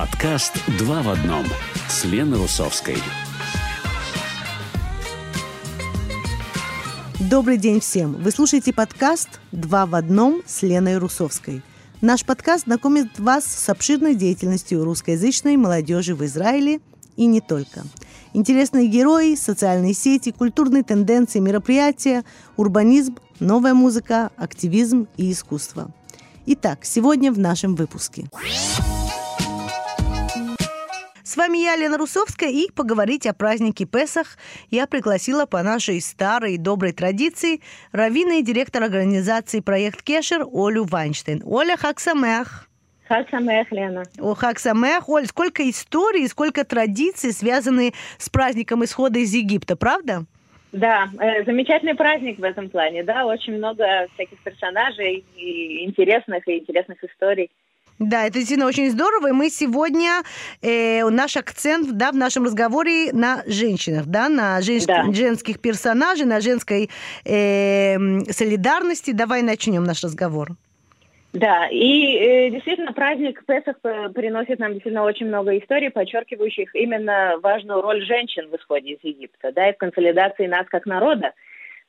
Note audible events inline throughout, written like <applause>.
Подкаст «Два в одном» с Леной Русовской. Добрый день всем! Вы слушаете подкаст «Два в одном» с Леной Русовской. Наш подкаст знакомит вас с обширной деятельностью русскоязычной молодежи в Израиле и не только. Интересные герои, социальные сети, культурные тенденции, мероприятия, урбанизм, новая музыка, активизм и искусство. Итак, сегодня в нашем выпуске. С вами я, Лена Русовская, и поговорить о празднике Песах я пригласила по нашей старой и доброй традиции раввина и директор организации «Проект Кешер» Олю Вайнштейн. Оля Хаксамех. Хаксамех, Лена. О, Хаксамех. Оль, сколько историй, сколько традиций связаны с праздником исхода из Египта, правда? Да, э, замечательный праздник в этом плане, да, очень много всяких персонажей и интересных и интересных историй. Да, это действительно очень здорово. И мы сегодня, э, наш акцент да, в нашем разговоре на женщинах, да, на женщ... да. женских персонажей, на женской э, солидарности. Давай начнем наш разговор. Да, и э, действительно праздник Песах приносит нам действительно очень много историй, подчеркивающих именно важную роль женщин в исходе из Египта, да, и в консолидации нас как народа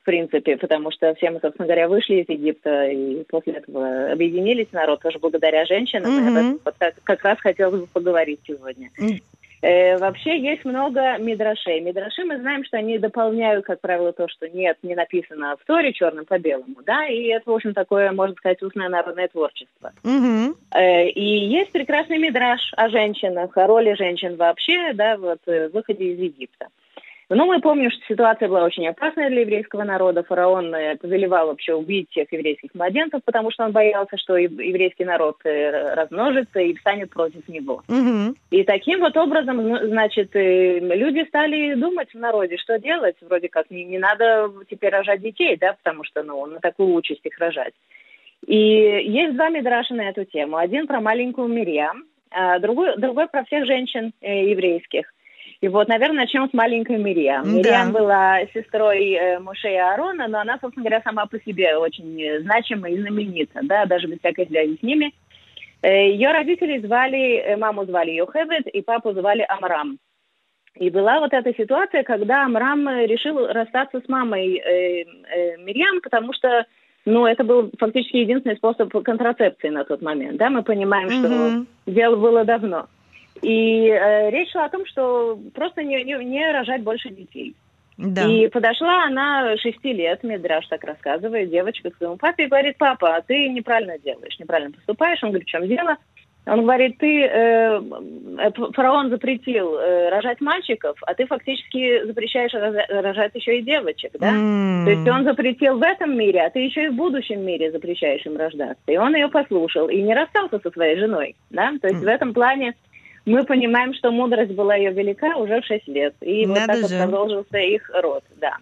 в принципе, потому что все мы, собственно говоря, вышли из Египта и после этого объединились народ тоже благодаря женщинам. Mm-hmm. Вот как, как раз хотелось бы поговорить сегодня. Mm-hmm. Э, вообще есть много мидрашей. Мидраши мы знаем, что они дополняют, как правило, то, что нет, не написано в Торе черным по белому, да, и это, в общем, такое, можно сказать, устное народное творчество. Mm-hmm. Э, и есть прекрасный мидраш о женщинах, о роли женщин вообще, да, вот, в выходе из Египта. Но мы помним, что ситуация была очень опасная для еврейского народа. Фараон э, повелевал вообще убить всех еврейских младенцев, потому что он боялся, что еврейский народ э, размножится и встанет против него. Угу. И таким вот образом, ну, значит, э, люди стали думать в народе, что делать. Вроде как не, не надо теперь рожать детей, да, потому что, ну, на такую участь их рожать. И есть два мидраша на эту тему. Один про маленькую Мирьям, а другой, другой про всех женщин еврейских. И вот, наверное, начнем с маленькой Мириам. Да. Мириам была сестрой э, Муше и Аарона, но она, собственно говоря, сама по себе очень значима и знаменита, да, даже без всякой связи с ними. Э, ее родители звали, э, маму звали Йохевет, и папу звали Амрам. И была вот эта ситуация, когда Амрам решил расстаться с мамой э, э, Мирьям, потому что ну, это был фактически единственный способ контрацепции на тот момент. Да, мы понимаем, mm-hmm. что дело было давно. И э, речь шла о том, что просто не, не, не рожать больше детей. Да. И подошла она шести лет, Медраж так рассказывает, девочка к своему папе и говорит, папа, а ты неправильно делаешь, неправильно поступаешь. Он говорит, в чем дело? Он говорит, ты, э, э фараон запретил э, рожать мальчиков, а ты фактически запрещаешь рожать еще и девочек, да? Mm. То есть он запретил в этом мире, а ты еще и в будущем мире запрещаешь им рождаться. И он ее послушал и не расстался со своей женой, да? То есть mm. в этом плане мы понимаем, что мудрость была ее велика уже в 6 лет. И Надо вот так же. вот продолжился их род, да.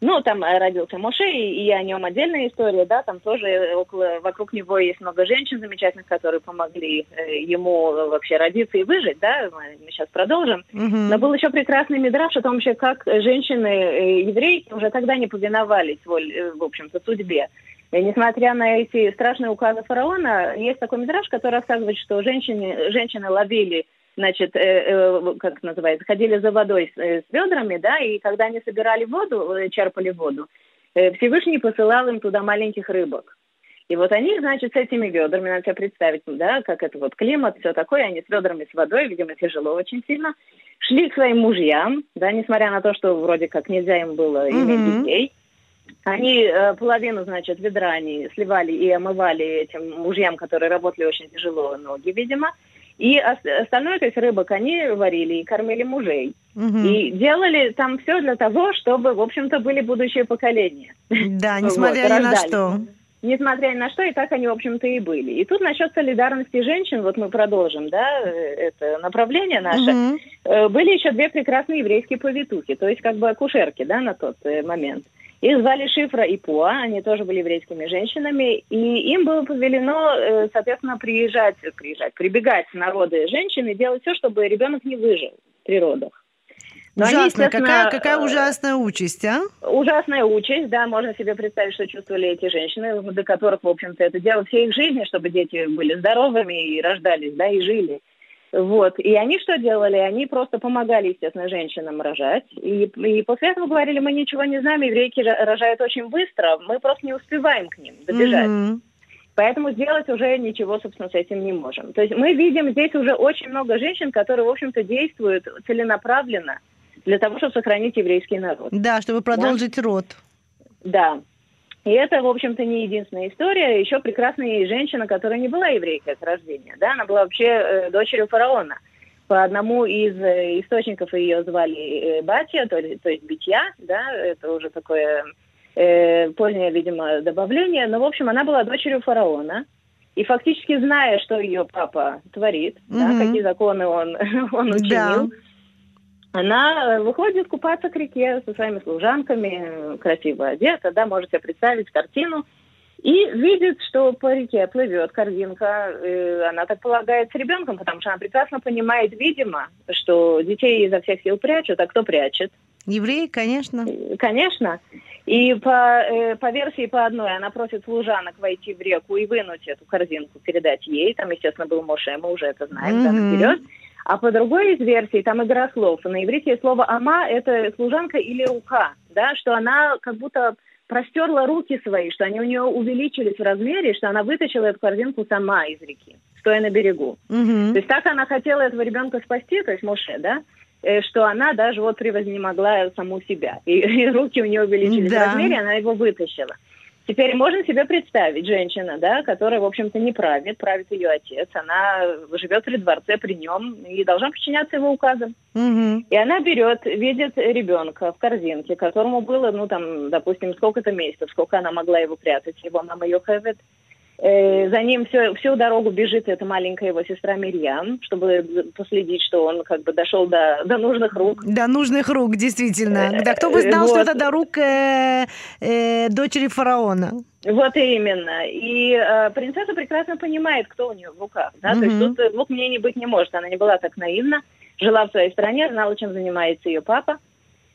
Ну, там э, родился Моше, и, и о нем отдельная история, да, там тоже около, вокруг него есть много женщин замечательных, которые помогли э, ему вообще родиться и выжить, да, мы, мы сейчас продолжим. Угу. Но был еще прекрасный мидраж о том, вообще, как женщины э, уже тогда не повиновались, в общем-то, судьбе. И несмотря на эти страшные указы фараона, есть такой мидраж, который рассказывает, что женщины, женщины ловили значит, э, э, как называется, ходили за водой с, э, с ведрами, да, и когда они собирали воду, э, черпали воду, э, Всевышний посылал им туда маленьких рыбок. И вот они, значит, с этими ведрами, надо себе представить, да, как это вот климат, все такое, они с ведрами с водой, видимо, тяжело очень сильно, шли к своим мужьям, да, несмотря на то, что вроде как нельзя им было иметь mm-hmm. детей, они э, половину, значит, ведра они сливали и омывали этим мужьям, которые работали очень тяжело ноги, видимо. И остальное, то есть рыбок, они варили и кормили мужей. Угу. И делали там все для того, чтобы, в общем-то, были будущие поколения. Да, <laughs> несмотря вот, ни на что. Несмотря ни на что, и так они, в общем-то, и были. И тут насчет солидарности женщин, вот мы продолжим, да, это направление наше. Угу. Были еще две прекрасные еврейские повитухи, то есть как бы акушерки, да, на тот э, момент. Их звали Шифра и Пуа, они тоже были еврейскими женщинами, и им было повелено, э, соответственно, приезжать, приезжать, прибегать народы женщины и делать все, чтобы ребенок не выжил при родах. Но Ужасно. Они, какая, какая э, ужасная участь, а? Ужасная участь, да, можно себе представить, что чувствовали эти женщины, до которых, в общем-то, это дело всей их жизни, чтобы дети были здоровыми и рождались, да, и жили. Вот. И они что делали? Они просто помогали, естественно, женщинам рожать. И, и после этого говорили, мы ничего не знаем, еврейки рожают очень быстро, мы просто не успеваем к ним добежать. Mm-hmm. Поэтому сделать уже ничего, собственно, с этим не можем. То есть мы видим здесь уже очень много женщин, которые, в общем-то, действуют целенаправленно для того, чтобы сохранить еврейский народ. Да, чтобы продолжить да? род. Да. И это, в общем-то, не единственная история. Еще прекрасная женщина, которая не была еврейкой от рождения. Да? Она была вообще э, дочерью фараона. По одному из э, источников ее звали э, Батя, то, то есть Битья, да, это уже такое э, позднее, видимо, добавление. Но, в общем, она была дочерью фараона. И фактически зная, что ее папа творит, mm-hmm. да, какие законы он, <laughs> он учинил, да она э, выходит купаться к реке со своими служанками, красиво одета, да, можете представить картину, и видит, что по реке плывет корзинка, э, она так полагает с ребенком, потому что она прекрасно понимает, видимо, что детей изо всех сил прячут, а кто прячет? Евреи, конечно. Э, конечно. И по, по версии по одной она просит служанок войти в реку и вынуть эту корзинку, передать ей. Там, естественно, был Моше, мы уже это знаем, mm-hmm. там вперед. А по другой из версий, там игра слов. На иврите слово «ама» — это служанка или рука, да, что она как будто простерла руки свои, что они у нее увеличились в размере, что она вытащила эту корзинку сама из реки, стоя на берегу. Mm-hmm. То есть так она хотела этого ребенка спасти, то есть Моше, да, э, что она даже вот превознемогла саму себя. И, <laughs> и руки у нее увеличились да. в размере, она его вытащила. Теперь можно себе представить женщина, да, которая, в общем-то, не правит, правит ее отец, она живет при дворце при нем и должна подчиняться его указам. Угу. И она берет, видит ребенка в корзинке, которому было, ну, там, допустим, сколько-то месяцев, сколько она могла его прятать, его мама Йохевет. Э, за ним все, всю дорогу бежит эта маленькая его сестра Мирьям, чтобы последить, что он как бы дошел до, до нужных рук. До нужных рук, действительно. Э, да кто бы знал, вот. что это до рук э, э, дочери фараона. Вот именно. И э, принцесса прекрасно понимает, кто у нее в руках. Да? Mm-hmm. То есть тут двух мнений быть не может. Она не была так наивна, жила в своей стране, знала, чем занимается ее папа.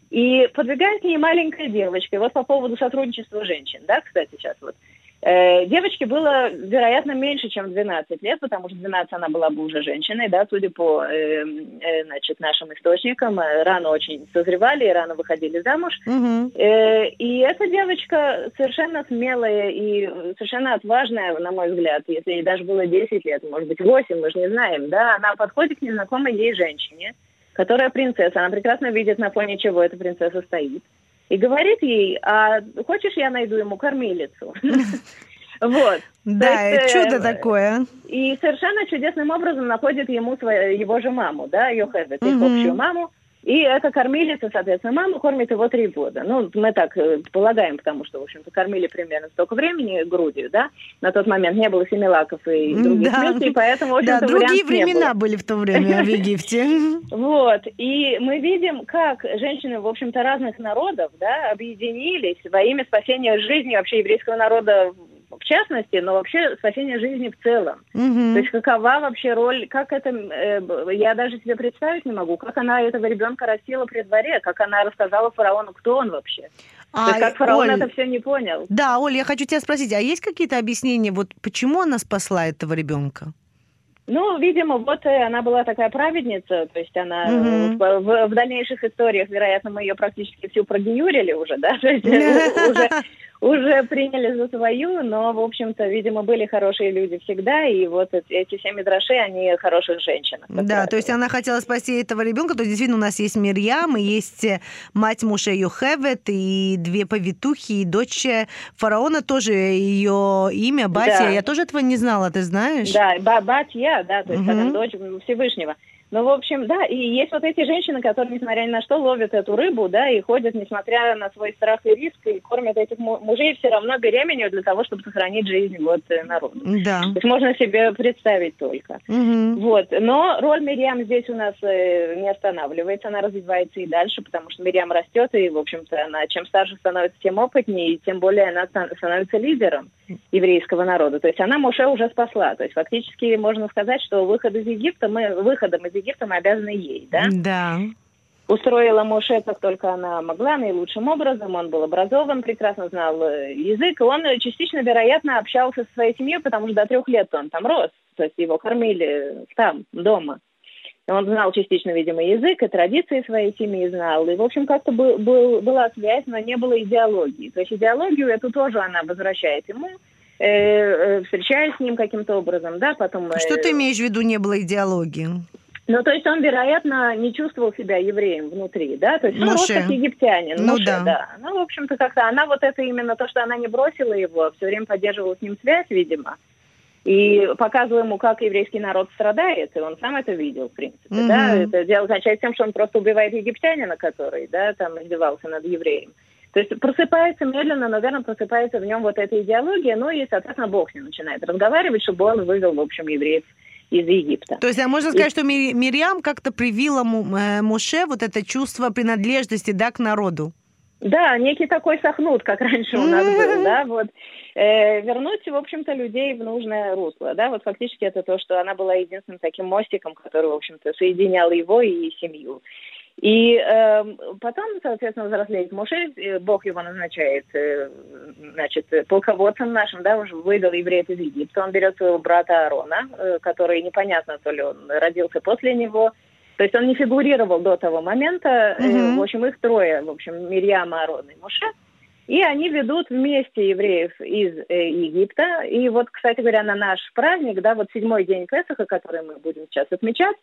И подвигает к ней маленькая девочка. И вот по поводу сотрудничества женщин, да, кстати, сейчас вот. Э, девочке было, вероятно, меньше, чем 12 лет, потому что 12 она была бы уже женщиной, да, судя по э, э, значит, нашим источникам, рано очень созревали и рано выходили замуж. Угу. И эта девочка совершенно смелая и совершенно отважная, на мой взгляд, если ей даже было 10 лет, может быть, 8, мы же не знаем, да, она подходит к незнакомой ей женщине, которая принцесса, она прекрасно видит, на фоне чего эта принцесса стоит и говорит ей, а хочешь, я найду ему кормилицу? <laughs> Вот. Да, есть, чудо э, такое. И совершенно чудесным образом находит ему свою, его же маму, да, Йохевет, их общую маму, и эта кормилица, соответственно, мама кормит его три года. Ну, мы так э, полагаем, потому что, в общем-то, кормили примерно столько времени грудью, да. На тот момент не было семилаков и других да. смертей, поэтому, в общем-то, Да, другие времена были в то время в <laughs> Египте. Вот. И мы видим, как женщины, в общем-то, разных народов, да, объединились во имя спасения жизни вообще еврейского народа в частности, но вообще спасение жизни в целом. Угу. То есть какова вообще роль, как это, э, я даже себе представить не могу, как она этого ребенка растила при дворе, как она рассказала фараону, кто он вообще. А, То есть как фараон Оль, это все не понял. Да, Оля, я хочу тебя спросить, а есть какие-то объяснения, вот почему она спасла этого ребенка? Ну, видимо, вот э, она была такая праведница, то есть она mm в, в, в дальнейших историях, вероятно, мы ее практически всю прогиюрили уже, да, <laughs> <laughs> уже уже приняли за свою, но, в общем-то, видимо, были хорошие люди всегда, и вот эти все мидраши, они хороших женщин. Да, то есть она хотела спасти этого ребенка, то есть действительно у нас есть Мирьям, и есть э, мать Муше Йохевет, и две повитухи, и дочь фараона тоже ее имя, Батя, да. я тоже этого не знала, ты знаешь? Да, Батья, да, то есть угу. дочь Всевышнего. Ну, в общем, да, и есть вот эти женщины, которые, несмотря ни на что, ловят эту рыбу, да, и ходят, несмотря на свой страх и риск, и кормят этих мужей все равно беременью для того, чтобы сохранить жизнь вот э, народу. Да. То есть можно себе представить только. Угу. Вот. Но роль Мириам здесь у нас э, не останавливается, она развивается и дальше, потому что Мириам растет, и, в общем-то, она чем старше становится, тем опытнее, и тем более она становится лидером еврейского народа. То есть она Моше уже спасла. То есть фактически можно сказать, что выход из Египта, мы выходом из Египта мы обязаны ей, да? Да. Устроила Моше как только она могла, наилучшим образом. Он был образован, прекрасно знал э, язык. Он частично, вероятно, общался со своей семьей, потому что до трех лет он там рос. То есть его кормили там, дома. Он знал частично, видимо, язык и традиции своей семьи знал. И, в общем, как-то был, был, была связь, но не было идеологии. То есть идеологию эту тоже она возвращает ему, э, э, встречаясь с ним каким-то образом, да, потом... Э, Что ты имеешь в виду, не было идеологии? Ну, то есть он, вероятно, не чувствовал себя евреем внутри, да? То есть он рос как египтянин. Ну, Моше, да. да. Ну, в общем-то, как-то она вот это именно то, что она не бросила его, а все время поддерживала с ним связь, видимо. И показывала ему, как еврейский народ страдает, и он сам это видел, в принципе, mm-hmm. да. Это дело означает тем, что он просто убивает египтянина, который, да, там издевался над евреем. То есть просыпается медленно, наверное, просыпается в нем вот эта идеология, ну и, соответственно, Бог ним начинает разговаривать, чтобы он вывел, в общем, евреев из Египта. То есть а можно сказать, и... что Мирьям как-то привила э, Моше вот это чувство принадлежности да, к народу? Да, некий такой сахнут, как раньше у нас был, да, вот. Э, вернуть, в общем-то, людей в нужное русло, да, вот фактически это то, что она была единственным таким мостиком, который, в общем-то, соединял его и семью. И э, потом, соответственно, взрослеет Моше, Бог его назначает, э, значит, полководцем нашим, да, уже выдал евреев из Египта. Он берет своего брата Аарона, э, который непонятно, то ли он родился после него, то есть он не фигурировал до того момента. Mm-hmm. Э, в общем, их трое, в общем, Мирьям, Аарон и Моше. И они ведут вместе евреев из э, Египта. И вот, кстати говоря, на наш праздник, да, вот седьмой день Песаха, который мы будем сейчас отмечать,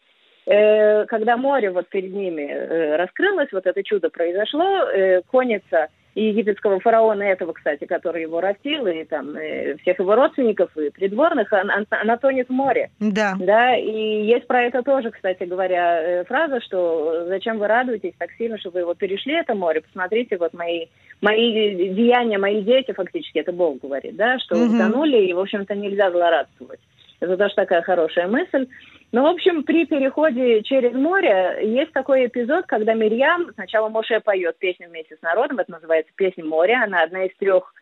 Э, когда море вот перед ними э, раскрылось, вот это чудо произошло, э, конница и египетского фараона этого, кстати, который его растил, и там всех его родственников и придворных, она, она тонет в море. Да. Да, и есть про это тоже, кстати говоря, фраза, что зачем вы радуетесь так сильно, что вы его перешли, это море, посмотрите, вот мои, мои деяния, мои дети, фактически, это Бог говорит, да, что угу. утонули, и, в общем-то, нельзя злорадствовать. Это тоже такая хорошая мысль. Ну, в общем, при переходе через море есть такой эпизод, когда Мирьям, сначала Моше поет песню вместе с народом, это называется «Песня моря», она одна из трех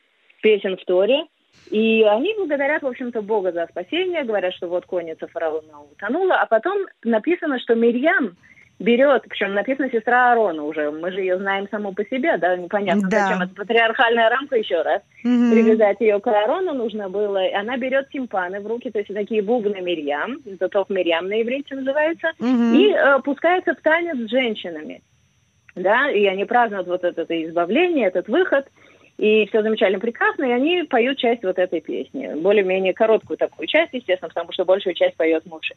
песен в Торе. И они благодарят, в общем-то, Бога за спасение, говорят, что вот конница фараона утонула, а потом написано, что Мирьям берет, причем написано сестра Аарона уже, мы же ее знаем саму по себе, да, непонятно, да. зачем это патриархальная рамка еще раз, угу. привязать ее к Аарону нужно было, она берет тимпаны в руки, то есть такие бубны Мирьям, заток Мирьям на иврите называется, угу. и э, пускается в танец с женщинами, да, и они празднуют вот это, это избавление, этот выход, и все замечательно прекрасно, и они поют часть вот этой песни, более-менее короткую такую часть, естественно, потому что большую часть поет Муше.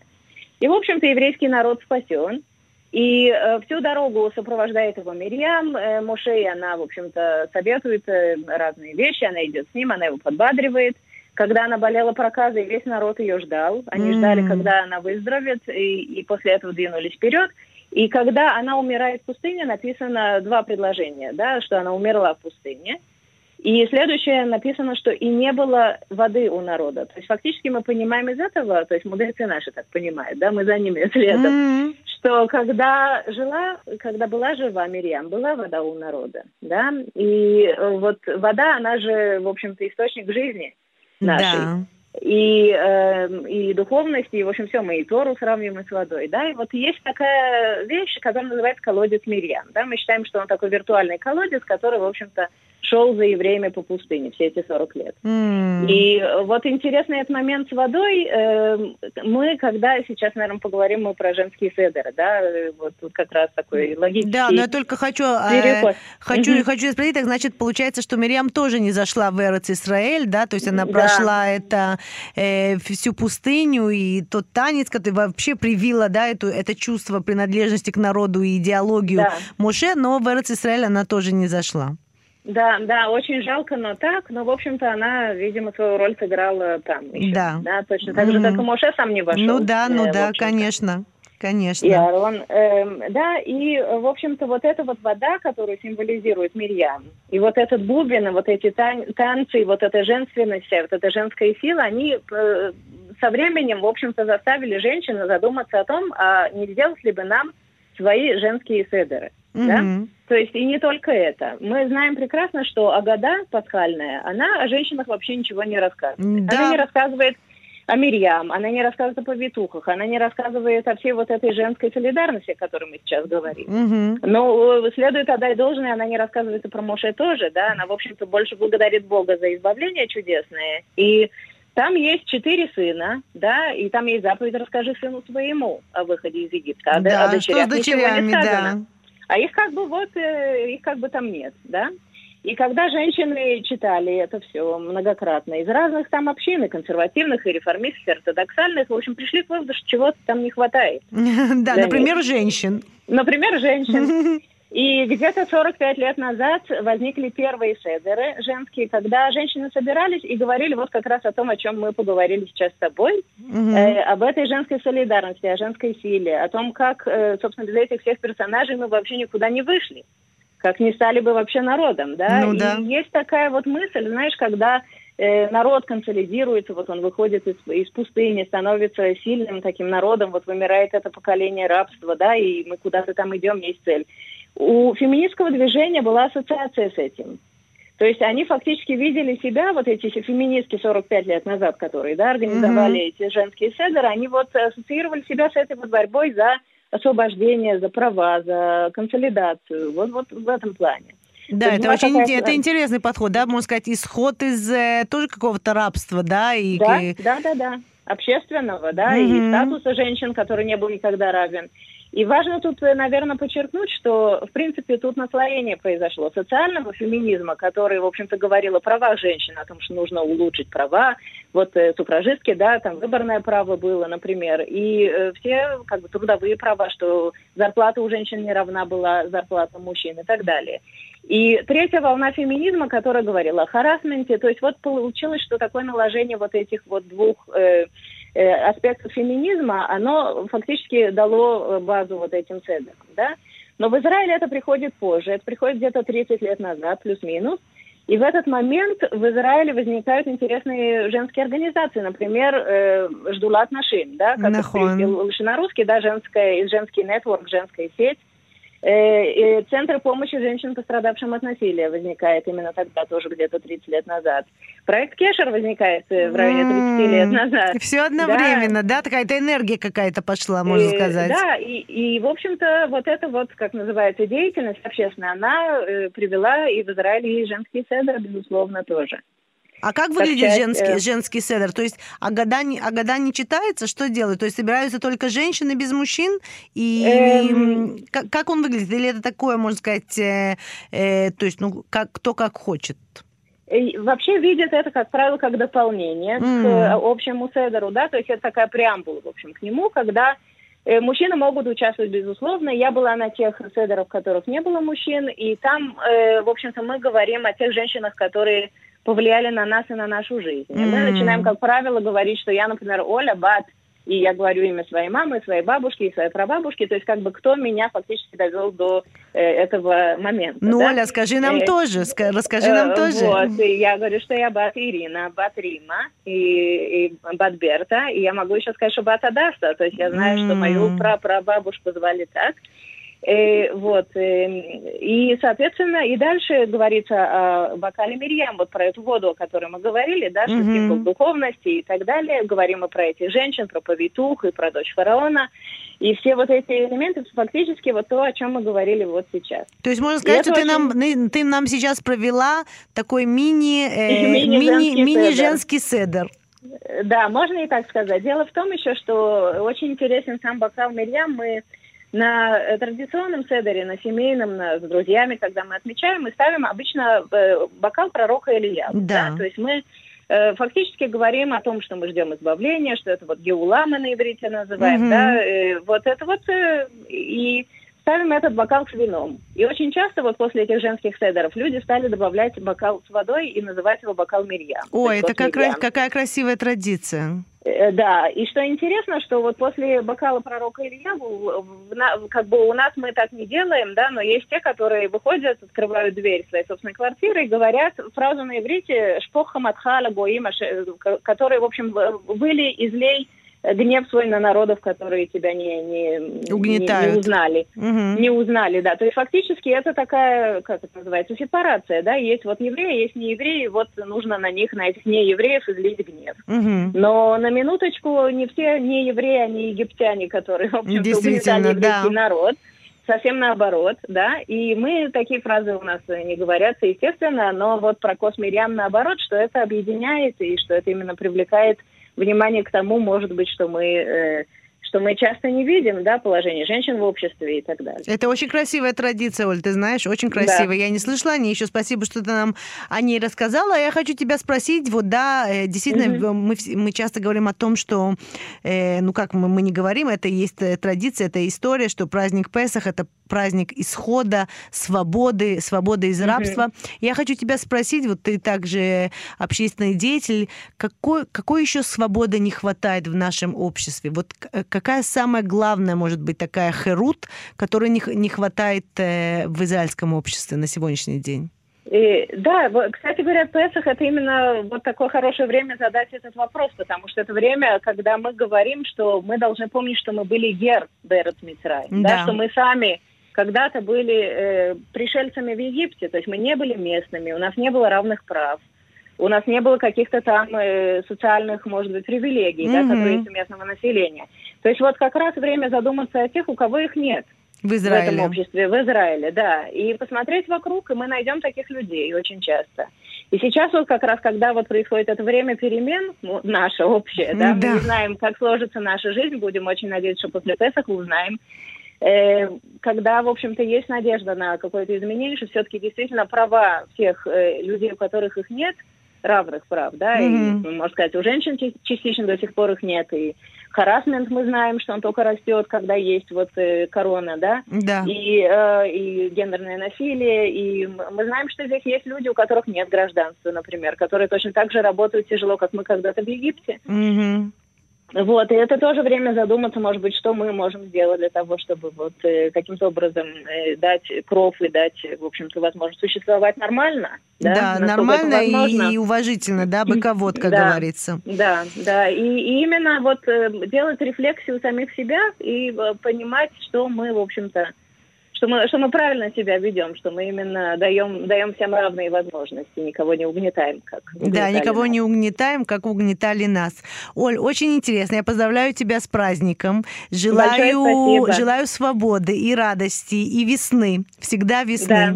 И, в общем-то, еврейский народ спасен, и э, всю дорогу сопровождает его Мирьям. Э, Моше, она, в общем-то, советует э, разные вещи, она идет с ним, она его подбадривает. Когда она болела проказой, весь народ ее ждал. Они mm-hmm. ждали, когда она выздоровеет, и, и после этого двинулись вперед. И когда она умирает в пустыне, написано два предложения, да, что она умерла в пустыне – и следующее написано, что и не было воды у народа. То есть фактически мы понимаем из этого, то есть мудрецы наши так понимают, да, мы за ними следом, mm-hmm. что когда жила, когда была жива Мирьям, была вода у народа, да, и вот вода, она же, в общем-то, источник жизни нашей. Да и, э, и духовности, и, в общем, все, мы и Тору сравниваем с водой, да, и вот есть такая вещь, которая называется колодец Мирьям, да, мы считаем, что он такой виртуальный колодец, который, в общем-то, шел за евреями по пустыне все эти 40 лет. Mm. И вот интересный этот момент с водой. Э, мы, когда сейчас, наверное, поговорим мы про женские седеры, да, вот тут как раз такой логический Да, но я только хочу, э, хочу, mm-hmm. хочу спросить, так значит, получается, что Мириам тоже не зашла в Эрец Исраэль, да, то есть она да. прошла это э, всю пустыню, и тот танец, который вообще привила, да, эту, это чувство принадлежности к народу и идеологию да. Моше, но в Эрец Исраэль она тоже не зашла. Да, да, очень жалко, но так. Но, в общем-то, она, видимо, свою роль сыграла там еще. Да. Да, точно так mm-hmm. же, как и Моше сам не вошел. Ну да, ну э, да, конечно. Конечно. И Аарон, э, да, и, в общем-то, вот эта вот вода, которую символизирует Мирьям, и вот этот бубен, и вот эти тан- танцы, и вот эта женственность, вот эта женская сила, они э, со временем, в общем-то, заставили женщину задуматься о том, а не сделать ли бы нам свои женские седеры. Mm-hmm. Да? То есть и не только это. Мы знаем прекрасно, что Агада пасхальная, она о женщинах вообще ничего не рассказывает. Да. Она не рассказывает о Мирьям, она не рассказывает о повитухах, она не рассказывает о всей вот этой женской солидарности, о которой мы сейчас говорим. Угу. Но следует отдать должное, она не рассказывает и про Моше тоже, да, она, в общем-то, больше благодарит Бога за избавление чудесное и Там есть четыре сына, да, и там есть заповедь «Расскажи сыну своему о выходе из Египта». Да, о что с дочерями, да. А их как бы вот, э, их как бы там нет, да. И когда женщины читали это все многократно из разных там общин, и консервативных, и реформистских, и ортодоксальных, в общем, пришли к выводу, что чего-то там не хватает. <laughs> Да, например, женщин. Например, женщин. <laughs> И где-то 45 лет назад возникли первые седеры женские, когда женщины собирались и говорили вот как раз о том, о чем мы поговорили сейчас с тобой, угу. э, об этой женской солидарности, о женской силе, о том, как, э, собственно, без этих всех персонажей мы вообще никуда не вышли, как не стали бы вообще народом, да? Ну, да. И есть такая вот мысль, знаешь, когда э, народ консолидируется, вот он выходит из, из пустыни, становится сильным таким народом, вот вымирает это поколение рабства, да, и мы куда-то там идем, есть цель. У феминистского движения была ассоциация с этим. То есть они фактически видели себя, вот эти феминистки 45 лет назад, которые да, организовали mm-hmm. эти женские седеры, они вот ассоциировали себя с этой вот борьбой за освобождение, за права, за консолидацию. Вот, вот в этом плане. Да, это очень такая... это интересный подход, да, можно сказать, исход из э, тоже какого-то рабства, да, и да, да, да, да, общественного, да, mm-hmm. и статуса женщин, который не был никогда равен. И важно тут, э, наверное, подчеркнуть, что, в принципе, тут наслоение произошло социального феминизма, который, в общем-то, говорил о правах женщин, о том, что нужно улучшить права. Вот э, суфражистки, да, там выборное право было, например, и э, все, как бы, трудовые права, что зарплата у женщин не равна была зарплата мужчин и так далее. И третья волна феминизма, которая говорила о харасменте, то есть вот получилось, что такое наложение вот этих вот двух э, аспектов феминизма, оно фактически дало э, базу вот этим ценностям, да. Но в Израиле это приходит позже, это приходит где-то 30 лет назад, плюс-минус. И в этот момент в Израиле возникают интересные женские организации, например, э, Ждулат Нашин, да, как на русский, да, женская, женский нетворк, женская сеть. Э, Центр помощи женщинам, пострадавшим от насилия, возникает именно тогда, тоже где-то 30 лет назад. Проект Кешер возникает э, в районе 30 лет назад. Все одновременно, да? да? Такая-то энергия какая-то пошла, можно и, сказать. Да, и, и, в общем-то, вот эта вот, как называется, деятельность общественная, она э, привела и в Израиле и женские седры, безусловно, тоже. А как выглядит часть, женский, э... женский седер? То есть Агада не, Агада не читается? Что делают? То есть собираются только женщины без мужчин? И эм... как, как он выглядит? Или это такое, можно сказать, э, э, то есть ну, как, кто как хочет? Вообще видят это, как правило, как дополнение mm. к общему седеру, да, то есть это такая преамбула, в общем, к нему, когда э, Мужчины могут участвовать, безусловно. Я была на тех седерах, в которых не было мужчин, и там, э, в общем-то, мы говорим о тех женщинах, которые повлияли на нас и на нашу жизнь. Mm-hmm. Мы начинаем, как правило, говорить, что я, например, Оля Бат, и я говорю имя своей мамы, своей бабушки и своей прабабушки, то есть как бы кто меня фактически довел до э, этого момента. Ну, да? Оля, скажи нам э, тоже, расскажи э, нам тоже. Вот, и я говорю, что я Бат Ирина, Бат Рима и, и Бат Берта, и я могу еще сказать, что Бат Адаста, то есть я знаю, mm-hmm. что мою прапрабабушку звали так, Э, вот. Э, и, соответственно, и дальше говорится о бокале Мирьям, вот про эту воду, о которой мы говорили, да, что mm-hmm. символ духовности и так далее. Говорим мы про этих женщин, про повитух и про дочь фараона. И все вот эти элементы фактически вот то, о чем мы говорили вот сейчас. То есть можно сказать, что ты, очень... нам, ты нам сейчас провела такой мини, э, <laughs> мини, мини женский седер. Да, можно и так сказать. Дело в том еще, что очень интересен сам бокал Мирьям. Мы на э, традиционном седере, на семейном, на, с друзьями, когда мы отмечаем, мы ставим обычно э, бокал пророка Илья. Да. да. То есть мы э, фактически говорим о том, что мы ждем избавления, что это вот геула мы на иврите называем, угу. да, э, вот это вот и ставим этот бокал с вином. И очень часто вот после этих женских седеров люди стали добавлять бокал с водой и называть его бокал Мирьям. Ой, это как, какая красивая традиция. Э, да, и что интересно, что вот после бокала пророка Илья, как бы у нас мы так не делаем, да, но есть те, которые выходят, открывают дверь своей собственной квартиры и говорят фразу на иврите «шпох хаматхала гоима», которые, в общем, были излей гнев свой на народов, которые тебя не, не, Угнетают. не, не узнали. Угу. Не узнали, да. То есть фактически это такая, как это называется, сепарация, да. Есть вот евреи, есть не евреи, вот нужно на них, на этих неевреев излить гнев. Угу. Но на минуточку не все не евреи, а не египтяне, которые, в общем-то, угнетали еврейский да. народ. совсем наоборот, да, и мы, такие фразы у нас не говорятся, естественно, но вот про Космирьям наоборот, что это объединяет и что это именно привлекает внимание к тому, может быть, что мы э, что мы часто не видим, да, положение женщин в обществе и так далее. Это очень красивая традиция, Оль, ты знаешь, очень красивая. Да. Я не слышала о ней еще. Спасибо, что ты нам о ней рассказала. Я хочу тебя спросить, вот да, э, действительно, mm-hmm. мы, мы часто говорим о том, что, э, ну как мы, мы не говорим, это есть э, традиция, это история, что праздник Песах это праздник исхода, свободы, свободы из рабства. Mm-hmm. Я хочу тебя спросить, вот ты также общественный деятель, какой, какой еще свободы не хватает в нашем обществе? Вот какая самая главная, может быть, такая херут, которой не, не хватает э, в израильском обществе на сегодняшний день? И, да, кстати говоря, Песах это именно вот такое хорошее время задать этот вопрос, потому что это время, когда мы говорим, что мы должны помнить, что мы были гер Берет Мицрай, да. да, что мы сами когда-то были э, пришельцами в Египте, то есть мы не были местными, у нас не было равных прав, у нас не было каких-то там э, социальных, может быть, привилегий, mm-hmm. да, которые есть у местного населения. То есть вот как раз время задуматься о тех, у кого их нет. В Израиле. В этом обществе, в Израиле, да. И посмотреть вокруг, и мы найдем таких людей очень часто. И сейчас вот как раз, когда вот происходит это время перемен, ну, наше общее, да, да, мы не знаем, как сложится наша жизнь, будем очень надеяться, что после Песаха узнаем, э, когда, в общем-то, есть надежда на какое-то изменение, что все-таки действительно права всех э, людей, у которых их нет, равных прав, да, mm-hmm. и, можно сказать, у женщин частично до сих пор их нет, и харасмент мы знаем, что он только растет, когда есть вот э, корона, да, да. И, э, и гендерное насилие, и мы знаем, что здесь есть люди, у которых нет гражданства, например, которые точно так же работают тяжело, как мы когда-то в Египте. Mm-hmm. Вот, и это тоже время задуматься, может быть, что мы можем сделать для того, чтобы вот э, каким-то образом э, дать кров и дать, в общем-то, возможность существовать нормально. Да, да нормально и, и уважительно, да, <clears throat> быковод, как да, говорится. Да, да, и, и именно вот э, делать рефлексию самих себя и э, понимать, что мы, в общем-то, что мы, что мы правильно себя ведем, что мы именно даем, даем всем равные возможности, никого не угнетаем, как Да, никого нас. не угнетаем, как угнетали нас. Оль, очень интересно. Я поздравляю тебя с праздником. Желаю, желаю свободы и радости, и весны. Всегда весны. Да.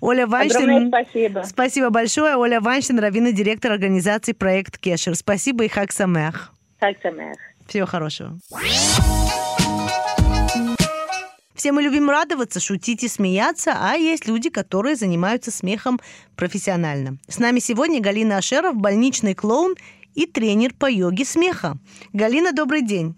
Оля Ванштин. спасибо. Спасибо большое. Оля Ванштин, раввин директор организации «Проект Кешер». Спасибо и хак самех. Хак самех. Всего хорошего. Все мы любим радоваться, шутить и смеяться, а есть люди, которые занимаются смехом профессионально. С нами сегодня Галина Ашеров, больничный клоун и тренер по йоге смеха. Галина, добрый день.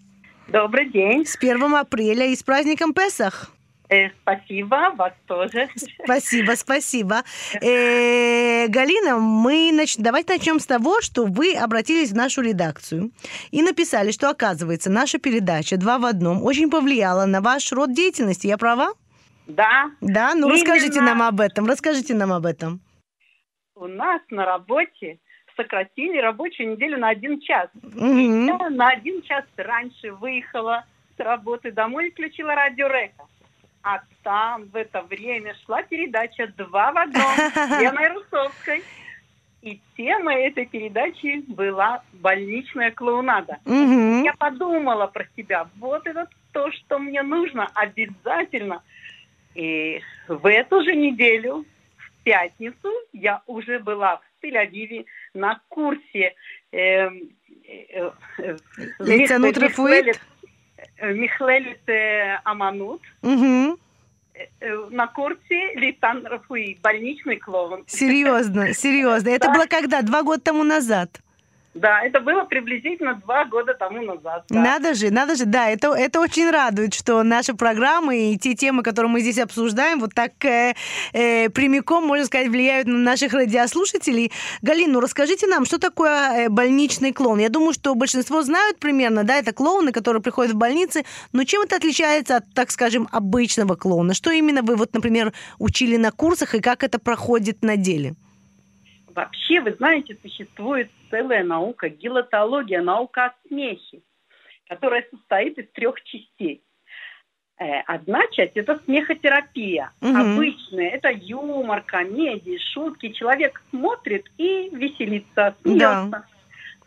Добрый день. С 1 апреля и с праздником Песах. Э, спасибо, вас тоже. Спасибо, спасибо. Э, Галина, мы нач... давайте начнем с того, что вы обратились в нашу редакцию и написали, что, оказывается, наша передача «Два в одном» очень повлияла на ваш род деятельности. Я права? Да. Да? Ну, Именно... расскажите нам об этом. Расскажите нам об этом. У нас на работе сократили рабочую неделю на один час. Угу. Я на один час раньше выехала с работы домой и включила радио Река а там в это время шла передача «Два в одном» <laughs> Леной Русовской. И тема этой передачи была больничная клоунада. Угу. Я подумала про себя, вот это то, что мне нужно обязательно. И в эту же неделю, в пятницу, я уже была в Тель-Авиве на курсе э, э, э, Михлелит Михлелит Аманут. Угу на курсе Литан Рафуи, больничный клоун. Серьезно, серьезно. Это было когда? Два года тому назад? Да, это было приблизительно два года тому назад. Да. Надо же, надо же, да, это, это очень радует, что наши программы и те темы, которые мы здесь обсуждаем, вот так э, э, прямиком, можно сказать, влияют на наших радиослушателей. Галина, ну расскажите нам, что такое э, больничный клоун? Я думаю, что большинство знают примерно, да, это клоуны, которые приходят в больницы, но чем это отличается от, так скажем, обычного клоуна? Что именно вы, вот, например, учили на курсах и как это проходит на деле? Вообще, вы знаете, существует целая наука, гилотология, наука о смехе, которая состоит из трех частей. Э, одна часть – это смехотерапия. Угу. Обычная – это юмор, комедии, шутки. Человек смотрит и веселится, смеется. Да.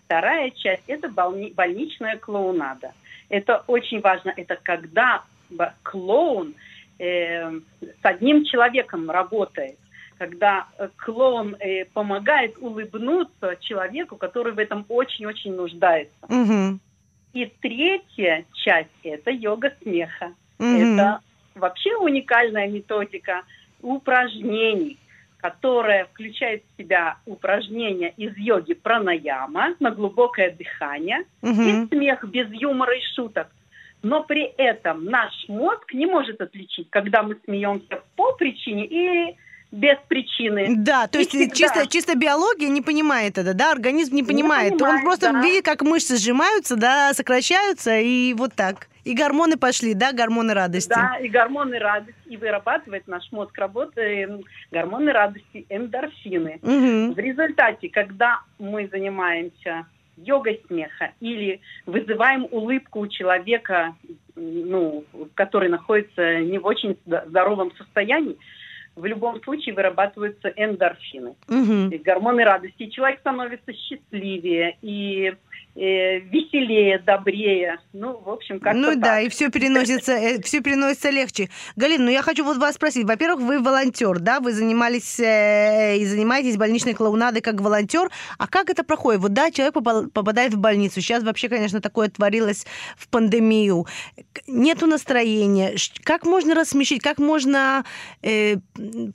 Вторая часть – это больничная клоунада. Это очень важно. Это когда клоун э, с одним человеком работает, когда э, клоун э, помогает улыбнуться человеку, который в этом очень-очень нуждается. Мгм. И третья часть – это йога смеха. Мгм. Это вообще уникальная методика упражнений, которая включает в себя упражнения из йоги пранаяма на глубокое дыхание Мгм. и смех без юмора и шуток. Но при этом наш мозг не может отличить, когда мы смеемся по причине или без причины. Да, то Не есть всегда. чисто, чисто биология не понимает это, да, организм не понимает. Он понимает, просто да. видит, как мышцы сжимаются, да, сокращаются, и вот так. И гормоны пошли, да, гормоны радости. Да, и гормоны радости, и вырабатывает наш мозг работает м, гормоны радости, эндорфины. Мгм. В результате, когда мы занимаемся йогой смеха или вызываем улыбку у человека, ну, который находится не в очень здоровом состоянии, в любом случае вырабатываются эндорфины, и гормоны радости. И человек становится счастливее и э, веселее, добрее. Ну, в общем, как-то Ну так. да, и все переносится, все переносится легче. Галина, ну я хочу вот вас спросить. Во-первых, вы волонтер, да, вы занимались э, и занимаетесь больничной клоунадой как волонтер. А как это проходит? Вот да, человек попал- попадает в больницу. Сейчас вообще, конечно, такое творилось в пандемию. Нету настроения. Как можно рассмешить, как можно э,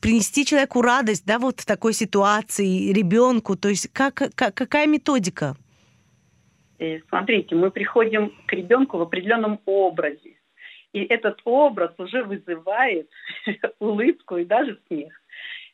принести человеку радость, да, вот в такой ситуации, ребенку? То есть как, как- какая методика? Э, Смотрите, мы приходим к ребенку в определенном образе. И этот образ уже вызывает <laughs> улыбку и даже смех.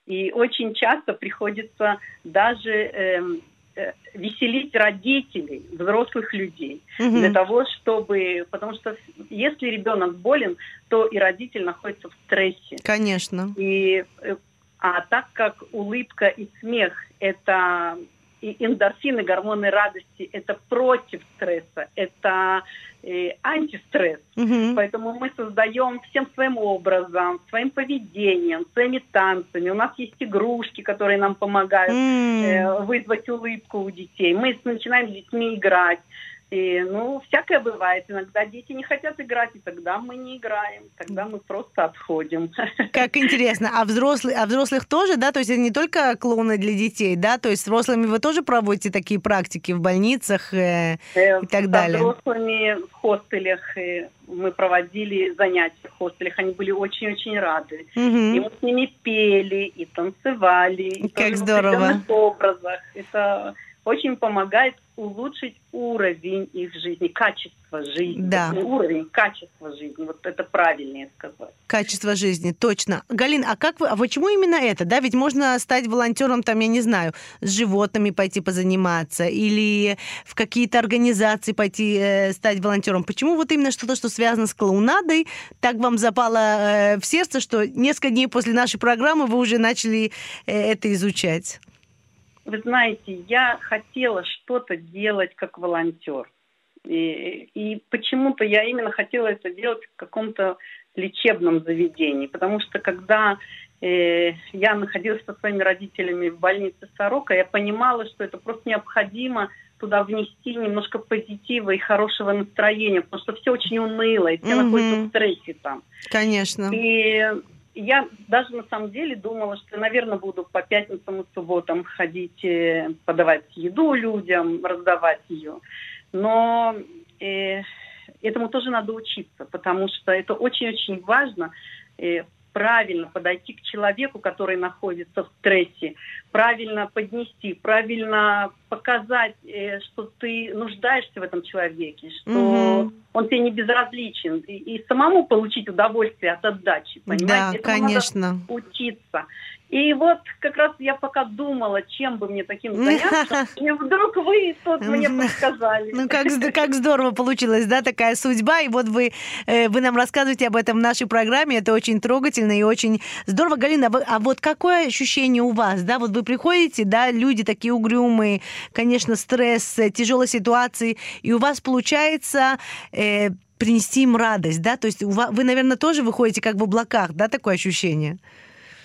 И очень часто приходится даже эм, э, веселить родителей, взрослых людей, Мгм. для того, чтобы... Потому что если ребенок болен, то и родитель находится в стрессе. Конечно. И, э, а так как улыбка и смех – это и эндорфины, гормоны радости – это против стресса, это э, антистресс. Мгм. Поэтому мы создаем всем своим образом, своим поведением, своими танцами. У нас есть игрушки, которые нам помогают М. э, вызвать улыбку у детей. Мы начинаем с детьми играть. И, ну, всякое бывает. Иногда дети не хотят играть, и тогда мы не играем. Тогда мы просто отходим. Как интересно. А взрослые, а взрослых тоже, да? То есть это не только клоуны для детей, да? То есть с взрослыми вы тоже проводите такие практики в больницах э, Э, и так со далее? взрослыми в хостелях э, мы проводили занятия в хостелях. Они были очень-очень рады. И Мгм. мы с ними пели, и танцевали. И Как в здорово. определенных образах. Это очень помогает улучшить уровень их жизни, качество жизни. Да. Не уровень, качество жизни. Вот это правильнее сказать. Качество жизни, точно. Галин, а как вы, а почему именно это, да? Ведь можно стать волонтером, там, я не знаю, с животными пойти позаниматься или в какие-то организации пойти э, стать волонтером. Почему вот именно что-то, что связано с клоунадой, так вам запало э, в сердце, что несколько дней после нашей программы вы уже начали э, это изучать? Вы знаете, я хотела что-то делать как волонтер. И, и почему-то я именно хотела это делать в каком-то лечебном заведении. Потому что когда э, я находилась со своими родителями в больнице Сорока, я понимала, что это просто необходимо туда внести немножко позитива и хорошего настроения, потому что все очень уныло, и все Мгм. находятся в стрессе там. Конечно. И я даже на самом деле думала, что, наверное, буду по пятницам и субботам ходить, э, подавать еду людям, раздавать ее. Но э, этому тоже надо учиться, потому что это очень-очень важно э, правильно подойти к человеку, который находится в стрессе, правильно поднести, правильно показать, э, что ты нуждаешься в этом человеке, что Мгм. он тебе не безразличен, и, и самому получить удовольствие от отдачи, Да, понимаете? Этому надо конечно. учиться. И вот как раз я пока думала, чем бы мне таким <laughs> заняться, и вдруг вы тут мне подсказали. Ну, как, как здорово получилась, да, такая судьба. И вот вы, э, вы нам рассказываете об этом в нашей программе. Это очень трогательно и очень здорово. Галина, а вот какое ощущение у вас, да? Вот вы приходите, да, люди такие угрюмые, конечно, стресс, э, тяжелые ситуации, и у вас получается э, принести им радость, да? То есть у вы, наверное, тоже выходите как в облаках, да, такое ощущение?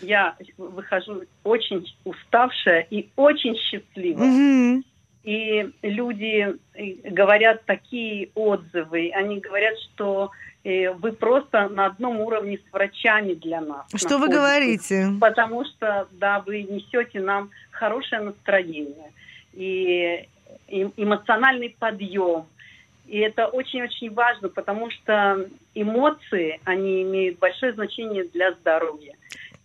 Я выхожу очень уставшая и очень счастливая. Мгм. и люди э, говорят такие отзывы. Они говорят, что э, вы просто на одном уровне с врачами для нас. Что вы находитесь. говорите? Потому что, да, вы несете нам хорошее настроение и эмоциональный подъем. И это очень-очень важно, потому что эмоции, они имеют большое значение для здоровья.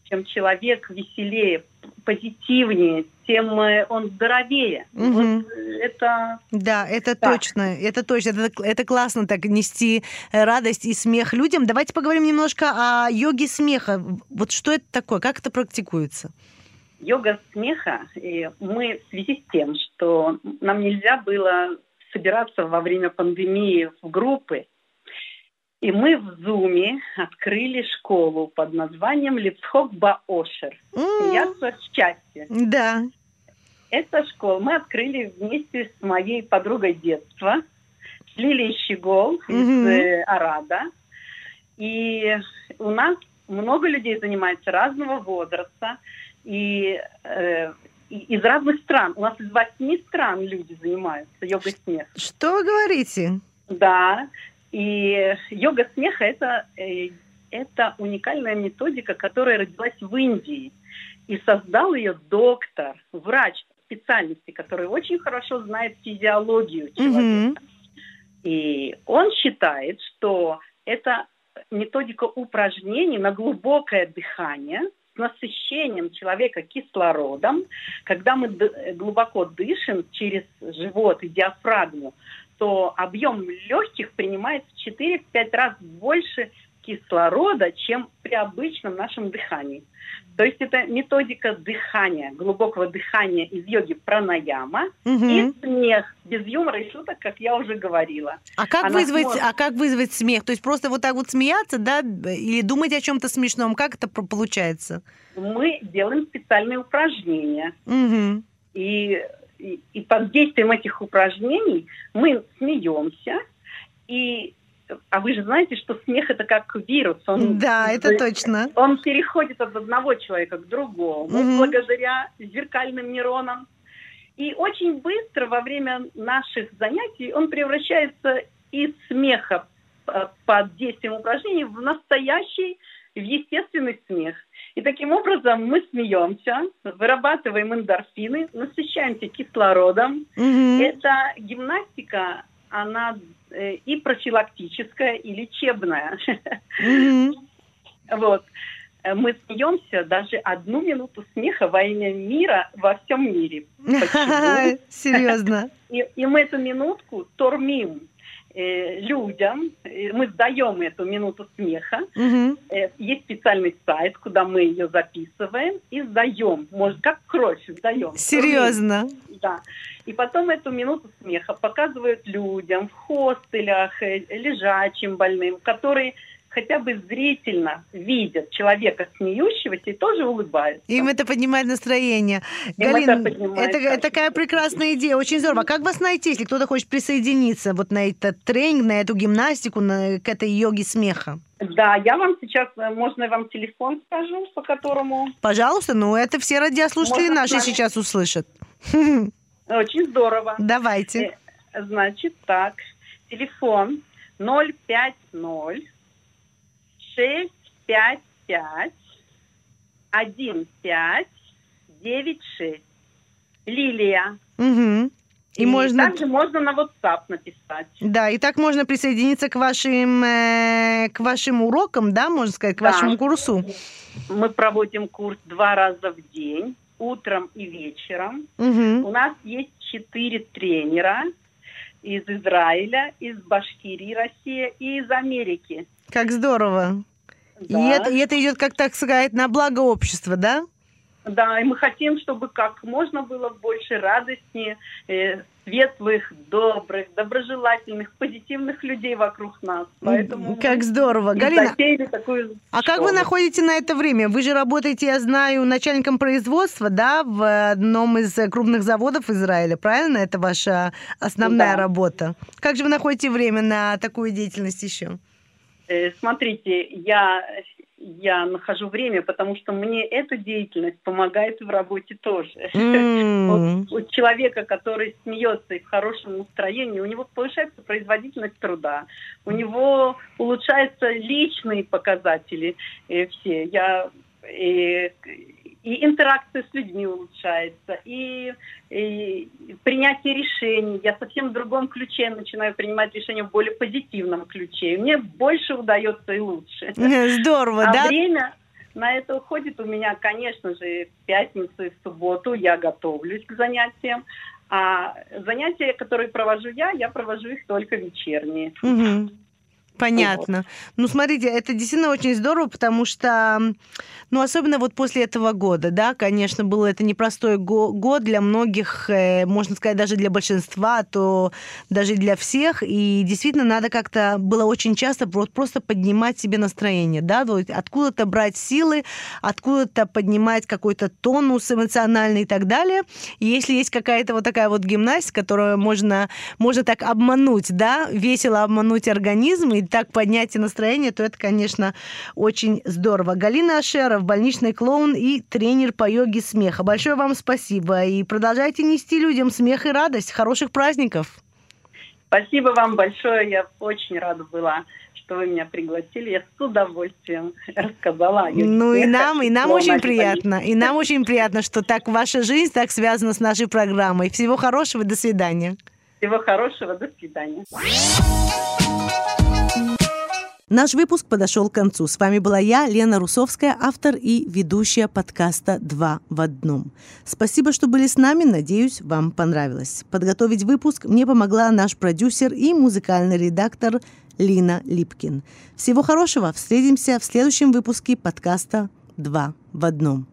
Чем человек веселее, позитивнее, тем э, он здоровее. Мгм. Вот это Да, это Так. точно, это точно, это, это классно так нести э, радость и смех людям. Давайте поговорим немножко о йоге смеха. Вот что это такое, как это практикуется? йога смеха. Мы в связи с тем, что нам нельзя было собираться во время пандемии в группы, и мы в Зуме открыли школу под названием Липсхок Баошер. Я счастье. Да. Эта школа мы открыли вместе с моей подругой детства, с Лилией Щегол из э, Арада. И у нас много людей занимается разного возраста и, э, и из разных стран. У нас из восьми стран люди занимаются йогой смеха. Что вы говорите? Да, и йога смеха это, э, это уникальная методика, которая родилась в Индии. И создал ее доктор, врач специальности, который очень хорошо знает физиологию человека. Мгм. И он считает, что это методика упражнений на глубокое дыхание с насыщением человека кислородом. Когда мы д- глубоко дышим через живот и диафрагму, то объем легких принимает в 4-5 раз больше кислорода, чем при обычном нашем дыхании. То есть это методика дыхания, глубокого дыхания из йоги пранаяма Мгм. и смех, без юмора и шуток, как я уже говорила. А как Она вызвать, сможет- а как вызвать смех? То есть просто вот так вот смеяться, да, или думать о чем-то смешном? Как это получается? Мы делаем специальные упражнения. Мгм. И, и, и под действием этих упражнений мы смеемся. И, а вы же знаете, что смех это как вирус. Он, Да, это точно. Он переходит от одного человека к другому Мгм. благодаря зеркальным нейронам. И очень быстро во время наших занятий он превращается из смеха э, под действием упражнений в настоящий, в естественный смех. И таким образом мы смеемся, вырабатываем эндорфины, насыщаемся кислородом. Мгм. Эта гимнастика, она э, и профилактическая, и лечебная. Мгм. Вот. Мы смеемся даже одну минуту смеха во имя мира во всем мире. <laughs> Почему? Серьезно. И, и мы эту минутку тормим э, людям, э, мы сдаем эту минуту смеха. Мгм. Э, есть специальный сайт, куда мы ее записываем и сдаем. Может, как кровь сдаем. Серьезно. Да. И потом эту минуту смеха показывают людям в хостелях, э, лежачим больным, которые хотя бы зрительно видят человека смеющегося и тоже улыбаются. Им это поднимает настроение. Им Галин, это поднимает, это, это такая прекрасная идея, очень здорово. А как вас найти, если кто-то хочет присоединиться вот на этот тренинг, на эту гимнастику, на, к этой йоге смеха? Да, я вам сейчас, э, можно я вам телефон скажу, по которому Пожалуйста, ну это все радиослушатели Можно наши сейчас услышат. очень здорово. Давайте. Э, Значит, так, телефон 050 655 1596. Лилия. Мгм. И, можно... также можно на WhatsApp написать. Да, и так можно присоединиться к вашим, э, к вашим урокам, да, можно сказать, к Да. вашему курсу. Мы проводим курс два раза в день, утром и вечером. Мгм. У нас есть четыре тренера из Израиля, из Башкирии, Россия и из Америки. Как здорово. И, Да. это, и это идет, как так сказать, на благо общества, да? Да, и мы хотим, чтобы как можно было больше радостнее, э, светлых, добрых, доброжелательных, позитивных людей вокруг нас. Поэтому Как здорово. и Галина, такую а как вы школу. находите на это время? Вы же работаете, я знаю, начальником производства, да, в одном из крупных заводов Израиля, правильно? Это ваша основная Да. работа. Как же вы находите время на такую деятельность еще? Э, Смотрите, я я нахожу время, потому что мне эта деятельность помогает в работе тоже. <laughs> Вот у человека, который смеется и в хорошем настроении, у него повышается производительность труда, у него улучшаются личные показатели э, все. Я и, и интеракция с людьми улучшается, и, и принятие решений. Я совсем в другом ключе начинаю принимать решения в более позитивном ключе. И мне больше удается и лучше. <laughs> Здорово, А да? время на это уходит у меня, конечно же, в пятницу и в субботу я готовлюсь к занятиям. А занятия, которые провожу я, я провожу их только вечерние. Мгм. Понятно. Ну, смотрите, это действительно очень здорово, потому что, ну, особенно вот после этого года, да, конечно, был это непростой го- год для многих, э, можно сказать, даже для большинства, то даже для всех, и действительно надо как-то было очень часто про- просто поднимать себе настроение, да, вот откуда-то брать силы, откуда-то поднимать какой-то тонус эмоциональный и так далее. И если есть какая-то вот такая вот гимнастика, которую можно, можно так обмануть, да, весело обмануть организм и так поднять и настроение, то это, конечно, очень здорово. Галина Ашеров, больничный клоун и тренер по йоге смеха. Большое вам спасибо. И продолжайте нести людям смех и радость. Хороших праздников. Спасибо вам большое. Я очень рада была, что вы меня пригласили. Я с удовольствием рассказала. о Ну и нам, и нам очень приятно. И нам очень приятно, что так ваша жизнь так связана с нашей программой. Всего хорошего, до свидания. Всего хорошего. До свидания. Наш выпуск подошел к концу. С вами была я, Лена Русовская, автор и ведущая подкаста «Два в одном». Спасибо, что были с нами. Надеюсь, вам понравилось. Подготовить выпуск мне помогла наш продюсер и музыкальный редактор Лина Липкин. Всего хорошего. Встретимся в следующем выпуске подкаста «Два в одном».